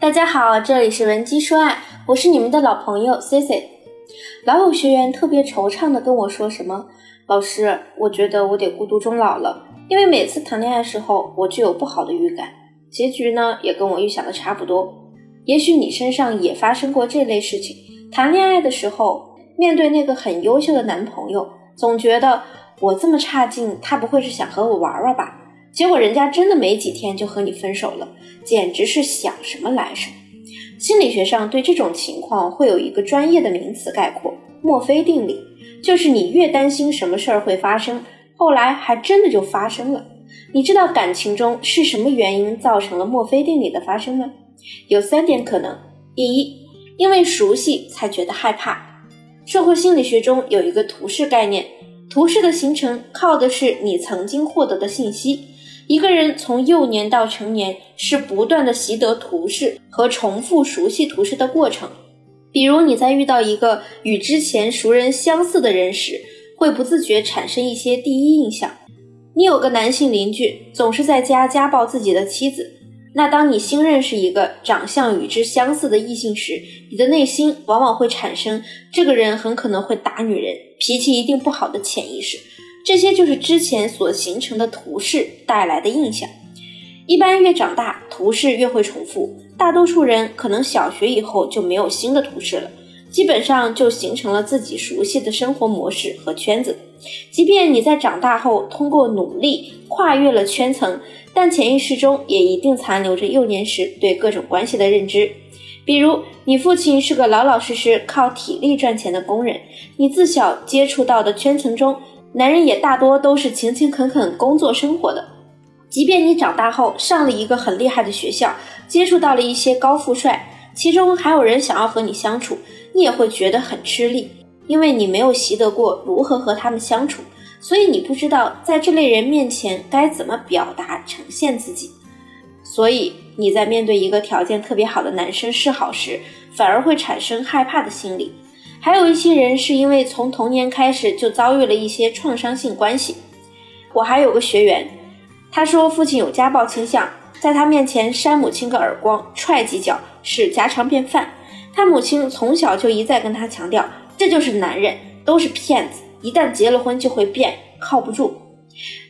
大家好，这里是文姬说爱，我是你们的老朋友 C C。老有学员特别惆怅的跟我说什么，老师，我觉得我得孤独终老了，因为每次谈恋爱时候我就有不好的预感，结局呢也跟我预想的差不多。也许你身上也发生过这类事情，谈恋爱的时候面对那个很优秀的男朋友，总觉得我这么差劲，他不会是想和我玩玩吧？结果人家真的没几天就和你分手了，简直是想什么来什么。心理学上对这种情况会有一个专业的名词概括：墨菲定理。就是你越担心什么事儿会发生，后来还真的就发生了。你知道感情中是什么原因造成了墨菲定理的发生吗？有三点可能：第一，因为熟悉才觉得害怕。社会心理学中有一个图式概念，图式的形成靠的是你曾经获得的信息。一个人从幼年到成年，是不断的习得图式和重复熟悉图式的过程。比如你在遇到一个与之前熟人相似的人时，会不自觉产生一些第一印象。你有个男性邻居，总是在家家暴自己的妻子。那当你新认识一个长相与之相似的异性时，你的内心往往会产生这个人很可能会打女人，脾气一定不好的潜意识。这些就是之前所形成的图式带来的印象。一般越长大，图式越会重复。大多数人可能小学以后就没有新的图式了，基本上就形成了自己熟悉的生活模式和圈子。即便你在长大后通过努力跨越了圈层，但潜意识中也一定残留着幼年时对各种关系的认知。比如，你父亲是个老老实实靠体力赚钱的工人，你自小接触到的圈层中。男人也大多都是勤勤恳恳工作生活的，即便你长大后上了一个很厉害的学校，接触到了一些高富帅，其中还有人想要和你相处，你也会觉得很吃力，因为你没有习得过如何和他们相处，所以你不知道在这类人面前该怎么表达呈现自己，所以你在面对一个条件特别好的男生示好时，反而会产生害怕的心理。还有一些人是因为从童年开始就遭遇了一些创伤性关系。我还有个学员，他说父亲有家暴倾向，在他面前扇母亲个耳光、踹几脚是家常便饭。他母亲从小就一再跟他强调，这就是男人，都是骗子，一旦结了婚就会变，靠不住。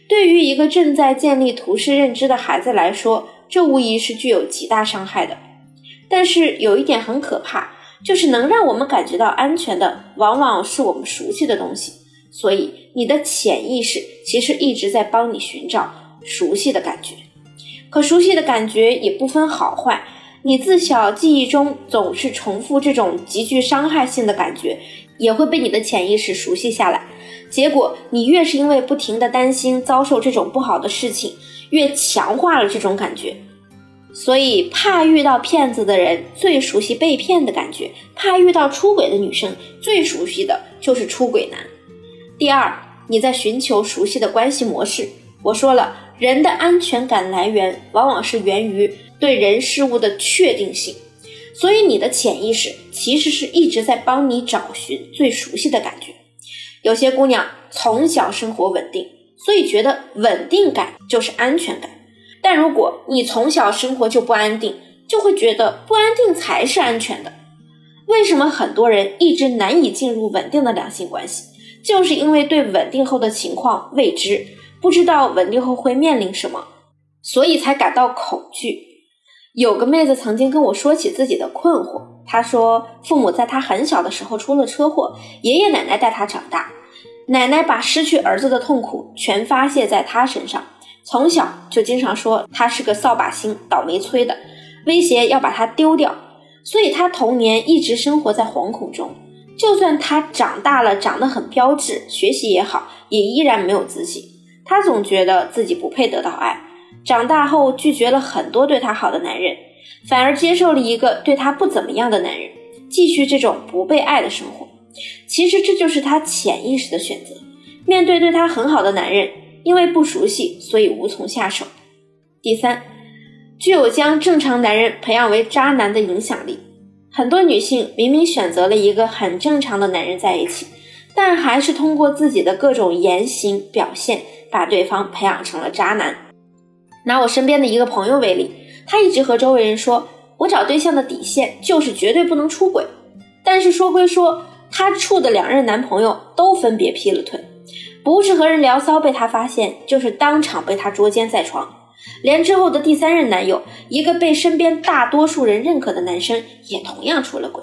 对于一个正在建立图式认知的孩子来说，这无疑是具有极大伤害的。但是有一点很可怕。就是能让我们感觉到安全的，往往是我们熟悉的东西。所以，你的潜意识其实一直在帮你寻找熟悉的感觉。可熟悉的感觉也不分好坏，你自小记忆中总是重复这种极具伤害性的感觉，也会被你的潜意识熟悉下来。结果，你越是因为不停的担心遭受这种不好的事情，越强化了这种感觉。所以，怕遇到骗子的人最熟悉被骗的感觉；怕遇到出轨的女生最熟悉的就是出轨男。第二，你在寻求熟悉的关系模式。我说了，人的安全感来源往往是源于对人事物的确定性，所以你的潜意识其实是一直在帮你找寻最熟悉的感觉。有些姑娘从小生活稳定，所以觉得稳定感就是安全感。但如果你从小生活就不安定，就会觉得不安定才是安全的。为什么很多人一直难以进入稳定的两性关系？就是因为对稳定后的情况未知，不知道稳定后会面临什么，所以才感到恐惧。有个妹子曾经跟我说起自己的困惑，她说父母在她很小的时候出了车祸，爷爷奶奶带她长大，奶奶把失去儿子的痛苦全发泄在她身上。从小就经常说他是个扫把星、倒霉催的，威胁要把他丢掉，所以他童年一直生活在惶恐中。就算他长大了，长得很标致，学习也好，也依然没有自信。他总觉得自己不配得到爱，长大后拒绝了很多对他好的男人，反而接受了一个对他不怎么样的男人，继续这种不被爱的生活。其实这就是他潜意识的选择，面对对他很好的男人。因为不熟悉，所以无从下手。第三，具有将正常男人培养为渣男的影响力。很多女性明明选择了一个很正常的男人在一起，但还是通过自己的各种言行表现，把对方培养成了渣男。拿我身边的一个朋友为例，他一直和周围人说：“我找对象的底线就是绝对不能出轨。但是说归说，她处的两任男朋友都分别劈了腿，不是和人聊骚被她发现，就是当场被她捉奸在床。连之后的第三任男友，一个被身边大多数人认可的男生，也同样出了轨。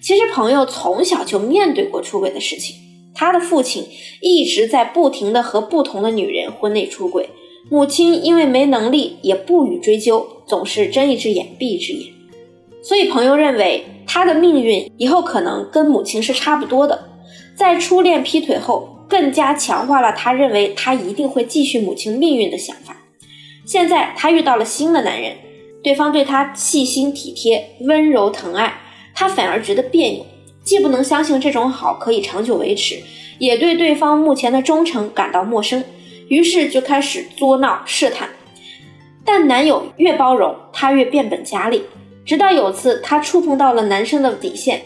其实朋友从小就面对过出轨的事情，他的父亲一直在不停的和不同的女人婚内出轨，母亲因为没能力也不予追究，总是睁一只眼闭一只眼。所以朋友认为他的命运以后可能跟母亲是差不多的，在初恋劈腿后，更加强化了他认为他一定会继续母亲命运的想法。现在他遇到了新的男人，对方对他细心体贴、温柔疼爱，他反而觉得别扭，既不能相信这种好可以长久维持，也对对方目前的忠诚感到陌生，于是就开始作闹试探。但男友越包容，他越变本加厉，直到有次他触碰到了男生的底线，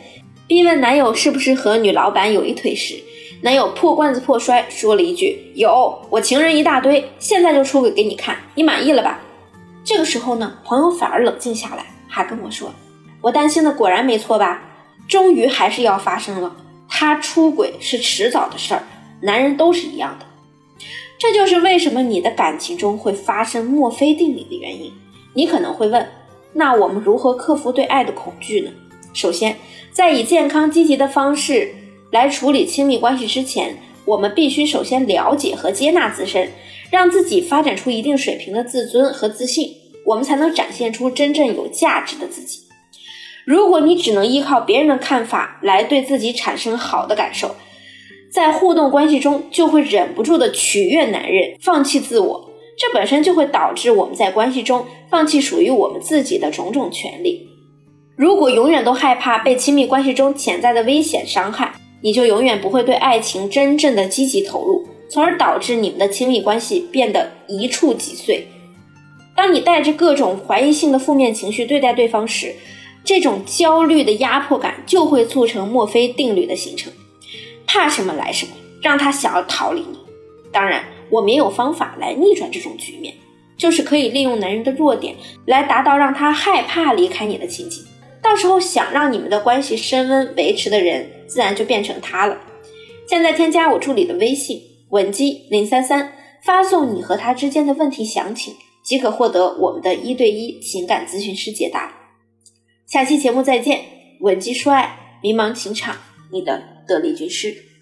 逼问男友是不是和女老板有一腿时。男友破罐子破摔，说了一句：“有我情人一大堆，现在就出轨给你看，你满意了吧？”这个时候呢，朋友反而冷静下来，还跟我说：“我担心的果然没错吧？终于还是要发生了，他出轨是迟早的事儿，男人都是一样的。这就是为什么你的感情中会发生墨菲定理的原因。你可能会问，那我们如何克服对爱的恐惧呢？首先，在以健康积极的方式。来处理亲密关系之前，我们必须首先了解和接纳自身，让自己发展出一定水平的自尊和自信，我们才能展现出真正有价值的自己。如果你只能依靠别人的看法来对自己产生好的感受，在互动关系中就会忍不住的取悦男人，放弃自我，这本身就会导致我们在关系中放弃属于我们自己的种种权利。如果永远都害怕被亲密关系中潜在的危险伤害，你就永远不会对爱情真正的积极投入，从而导致你们的亲密关系变得一触即碎。当你带着各种怀疑性的负面情绪对待对方时，这种焦虑的压迫感就会促成墨菲定律的形成。怕什么来什么，让他想要逃离你。当然，我们也有方法来逆转这种局面，就是可以利用男人的弱点来达到让他害怕离开你的情景。到时候想让你们的关系升温维持的人，自然就变成他了。现在添加我助理的微信稳基零三三，发送你和他之间的问题详情，即可获得我们的一对一情感咨询师解答。下期节目再见，稳基说爱，迷茫情场，你的得力军师。